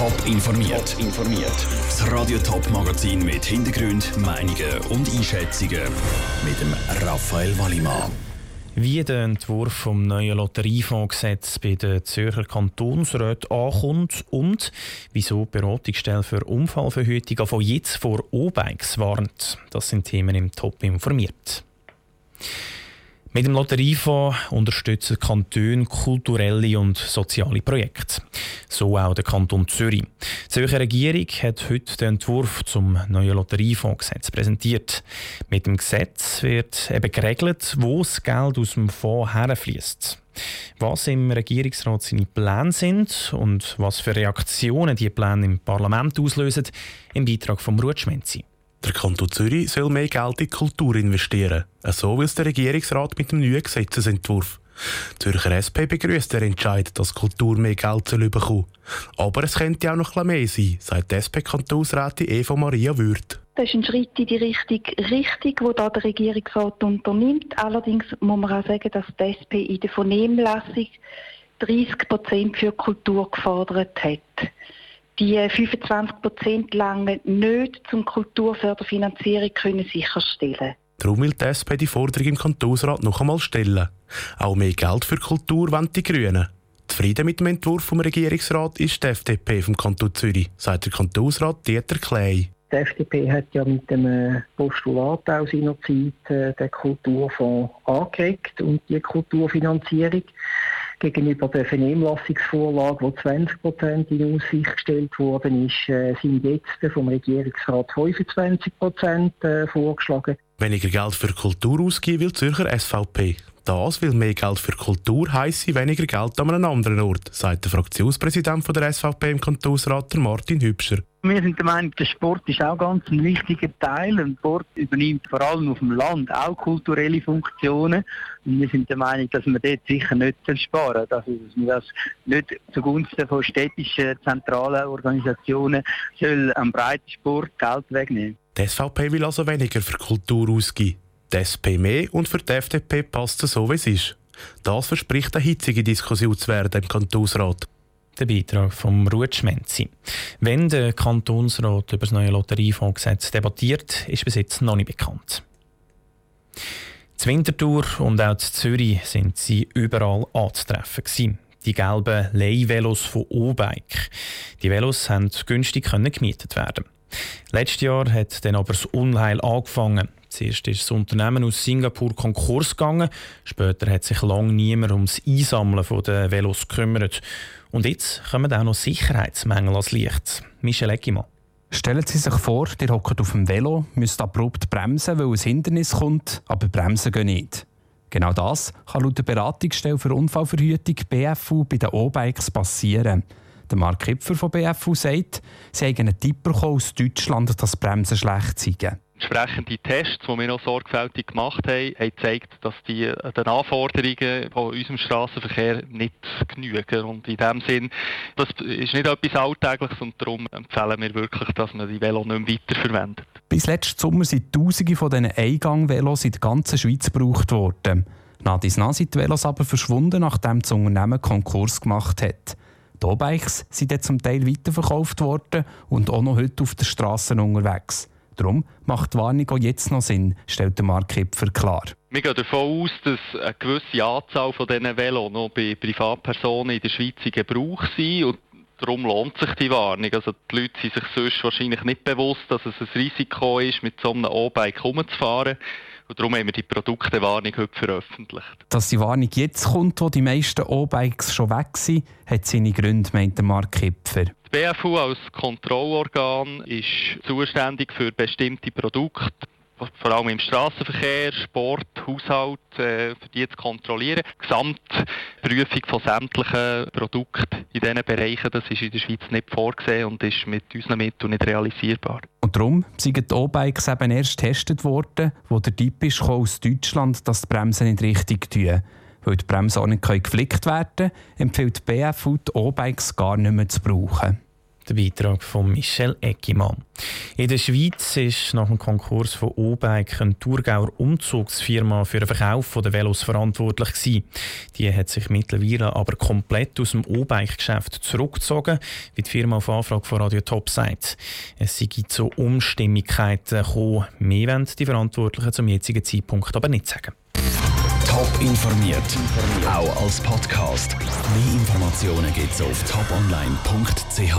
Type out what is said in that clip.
Top informiert. informiert. Das Radio Top Magazin mit Hintergrund, Meinungen und Einschätzungen mit dem Raphael Wallimann. Wie der Entwurf vom neuen Lotteriefondsgesetz bei den Zürcher Kantonsräten ankommt und wieso die Beratungsstelle für Unfallverhütung von jetzt vor O-Bikes warnt, das sind Themen im Top informiert. Mit dem Lotteriefonds unterstützen Kantone kulturelle und soziale Projekte. So auch der Kanton Zürich. Die Zürcher Regierung hat heute den Entwurf zum neuen Lotteriefondsgesetz präsentiert. Mit dem Gesetz wird eben geregelt, wo das Geld aus dem Fonds herfließt. Was im Regierungsrat seine Pläne sind und was für Reaktionen die Pläne im Parlament auslösen, im Beitrag von Ruth Schmenzi. Der Kanton Zürich soll mehr Geld in die Kultur investieren. So will es der Regierungsrat mit dem neuen Gesetzesentwurf. Die Zürcher SP begrüßt den Entscheid, dass Kultur mehr Geld soll bekommen Aber es könnte auch noch mehr sein, sagt die SP-Kantonsrätin Eva Maria Würth. Das ist ein Schritt in die richtige Richtung, wo da der Regierungsrat unternimmt. Allerdings muss man auch sagen, dass die SP in der Vernehmlassung 30 Prozent für Kultur gefordert hat. Die 25 Prozent lange nicht zum Kulturförderfinanzierung können sicherstellen. Darum will die SP die Forderung im Kantonsrat noch einmal stellen. Auch mehr Geld für Kultur wollen die Grünen. Zufrieden mit dem Entwurf vom Regierungsrat ist die FDP vom Kanton Zürich, sagt der Kantonsrat Dieter Klei. Die FDP hat ja mit dem Postulat auch seinerzeit äh, den Kulturfonds angeregt und die Kulturfinanzierung gegenüber der Vernehmlassungsvorlage, wo 20 Prozent in Aussicht gestellt worden ist, äh, sind jetzt vom Regierungsrat 25 Prozent äh, vorgeschlagen. Weniger Geld für Kultur ausgeben will Zürcher SVP. Das, weil mehr Geld für Kultur heisse weniger Geld an einem anderen Ort, sagt der Fraktionspräsident der SVP im Kantonsrat, Martin Hübscher. Wir sind der Meinung, der Sport ist auch ganz ein wichtiger Teil. Der Sport übernimmt vor allem auf dem Land auch kulturelle Funktionen. Und wir sind der Meinung, dass man dort sicher nicht sparen dass man das nicht zugunsten von städtischen, zentralen Organisationen soll am Breitensport Geld wegnehmen. Die SVP will also weniger für Kultur ausgeben. Die SP mehr und für die FDP passt es so, wie es ist. Das verspricht eine hitzige Diskussion zu werden im Kantonsrat. Der Beitrag vom Ruth Schmenzi. Wenn der Kantonsrat über das neue Lotteriefondsgesetz debattiert, ist bis jetzt noch nicht bekannt. Z Winterthur und auch zu Zürich sind sie überall anzutreffen. Gewesen. Die gelben Leihvelos von O-Bike. Die Velos konnten günstig gemietet werden. Letztes Jahr hat dann aber das Unheil angefangen. Zuerst ist das Unternehmen aus Singapur Konkurs gegangen. Später hat sich lange niemand ums Einsammeln der Velos gekümmert. Und jetzt kommen auch noch Sicherheitsmängel als Licht. Michel Eckimann. Stellen Sie sich vor, ihr hockt auf dem Velo, müsst abrupt bremsen, weil ein Hindernis kommt, aber bremsen gehen nicht. Genau das kann laut der Beratungsstelle für Unfallverhütung BFU bei den O-Bikes passieren. Der Mark Kipfer von BFU sagt, sie haben einen Tipp aus Deutschland, dass Bremsen schlecht seien. Entsprechende Tests, die wir noch sorgfältig gemacht haben, haben gezeigt, dass die äh, den Anforderungen von unserem Straßenverkehr nicht genügen. Und in dem Sinn, das ist nicht etwas Alltägliches und darum empfehlen wir wirklich, dass man die Velo nicht mehr weiterverwendet. Bis letzten Sommer sind Tausende von diesen Eingang-Velos in der ganzen Schweiz gebraucht worden. Nach dies nach sind die Velos aber verschwunden, nachdem das Unternehmen Konkurs gemacht hat. Die O-Bikes sind dann zum Teil weiterverkauft worden und auch noch heute auf den Straßen unterwegs. Darum macht die Warnung auch jetzt noch Sinn, stellt der Mark Kipfer klar. Wir gehen davon aus, dass eine gewisse Anzahl von diesen Velo noch bei Privatpersonen in der Schweiz in Gebrauch sind und darum lohnt sich die Warnung. Also die Leute sind sich sonst wahrscheinlich nicht bewusst, dass es ein Risiko ist, mit so einem O-Bike herumzufahren. Und darum haben wir die Produktewarnung heute veröffentlicht. Dass die Warnung jetzt kommt, wo die meisten O-Bikes schon weg sind, hat seine Gründe, meint der Mark Kipfer. Die BFU als Kontrollorgan ist zuständig für bestimmte Produkte, vor allem im Straßenverkehr, Sport, Haushalt, äh, für die zu kontrollieren. Die Gesamtprüfung von sämtlichen Produkten in diesen Bereichen, das ist in der Schweiz nicht vorgesehen und ist mit unseren Mitteln nicht realisierbar. Und darum sind die O-Bikes eben erst getestet worden, wo der Tipp ist aus Deutschland, dass die Bremsen nicht richtig tun. Weil die Bremsen auch nicht geflickt werden können, empfiehlt die BFU, die O-Bikes gar nicht mehr zu brauchen. Der Beitrag von Michel Eckimann. In der Schweiz ist nach dem Konkurs von O-Bike eine Thurgauer Umzugsfirma für den Verkauf der Velos verantwortlich gewesen. Die hat sich mittlerweile aber komplett aus dem O-Bike-Geschäft zurückgezogen, wie die Firma auf Anfrage von Radio Top sagt. Es sei zu Umstimmigkeiten gekommen. Mehr wollen die Verantwortlichen zum jetzigen Zeitpunkt aber nicht sagen. Top informiert, auch als Podcast. Mehr Informationen gibt es auf toponline.ch.